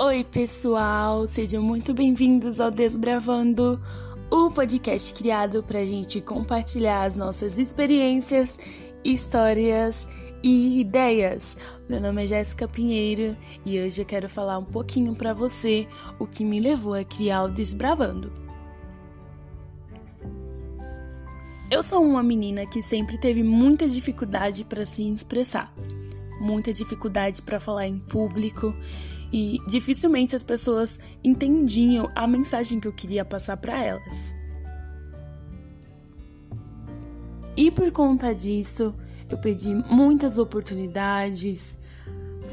Oi, pessoal, sejam muito bem-vindos ao Desbravando, o podcast criado para a gente compartilhar as nossas experiências, histórias e ideias. Meu nome é Jéssica Pinheiro e hoje eu quero falar um pouquinho para você o que me levou a criar o Desbravando. Eu sou uma menina que sempre teve muita dificuldade para se expressar, muita dificuldade para falar em público e dificilmente as pessoas entendiam a mensagem que eu queria passar para elas. E por conta disso, eu perdi muitas oportunidades,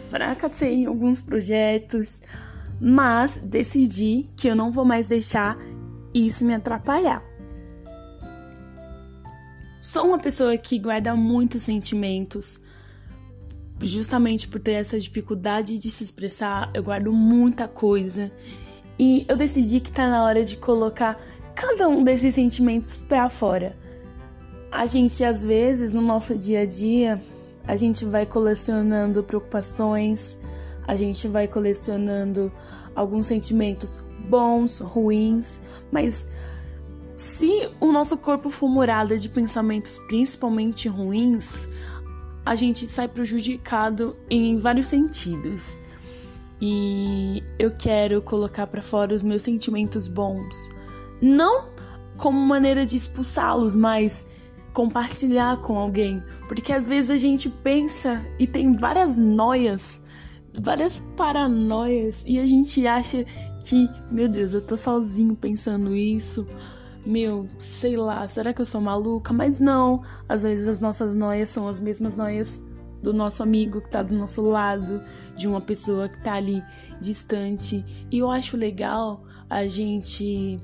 fracassei em alguns projetos, mas decidi que eu não vou mais deixar isso me atrapalhar. Sou uma pessoa que guarda muitos sentimentos. Justamente por ter essa dificuldade de se expressar, eu guardo muita coisa. E eu decidi que tá na hora de colocar cada um desses sentimentos para fora. A gente, às vezes, no nosso dia a dia, a gente vai colecionando preocupações, a gente vai colecionando alguns sentimentos bons, ruins, mas se o nosso corpo for morada de pensamentos principalmente ruins, a gente sai prejudicado em vários sentidos. E eu quero colocar para fora os meus sentimentos bons, não como maneira de expulsá-los, mas compartilhar com alguém, porque às vezes a gente pensa e tem várias noias, várias paranoias. E a gente acha que, meu Deus, eu tô sozinho pensando isso meu, sei lá, será que eu sou maluca? Mas não, às vezes as nossas noias são as mesmas noias do nosso amigo que tá do nosso lado, de uma pessoa que tá ali distante. E eu acho legal a gente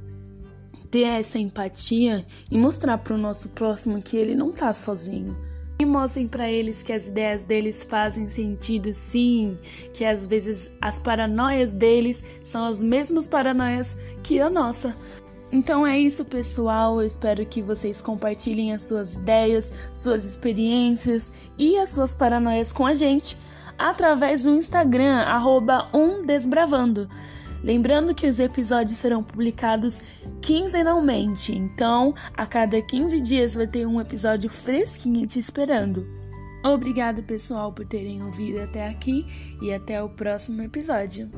ter essa empatia e mostrar para o nosso próximo que ele não tá sozinho. E mostrem para eles que as ideias deles fazem sentido sim, que às vezes as paranoias deles são as mesmas paranoias que a nossa. Então é isso, pessoal. Eu espero que vocês compartilhem as suas ideias, suas experiências e as suas paranoias com a gente através do Instagram, umdesbravando. Lembrando que os episódios serão publicados quinzenalmente, então a cada 15 dias vai ter um episódio fresquinho te esperando. Obrigado, pessoal, por terem ouvido até aqui e até o próximo episódio.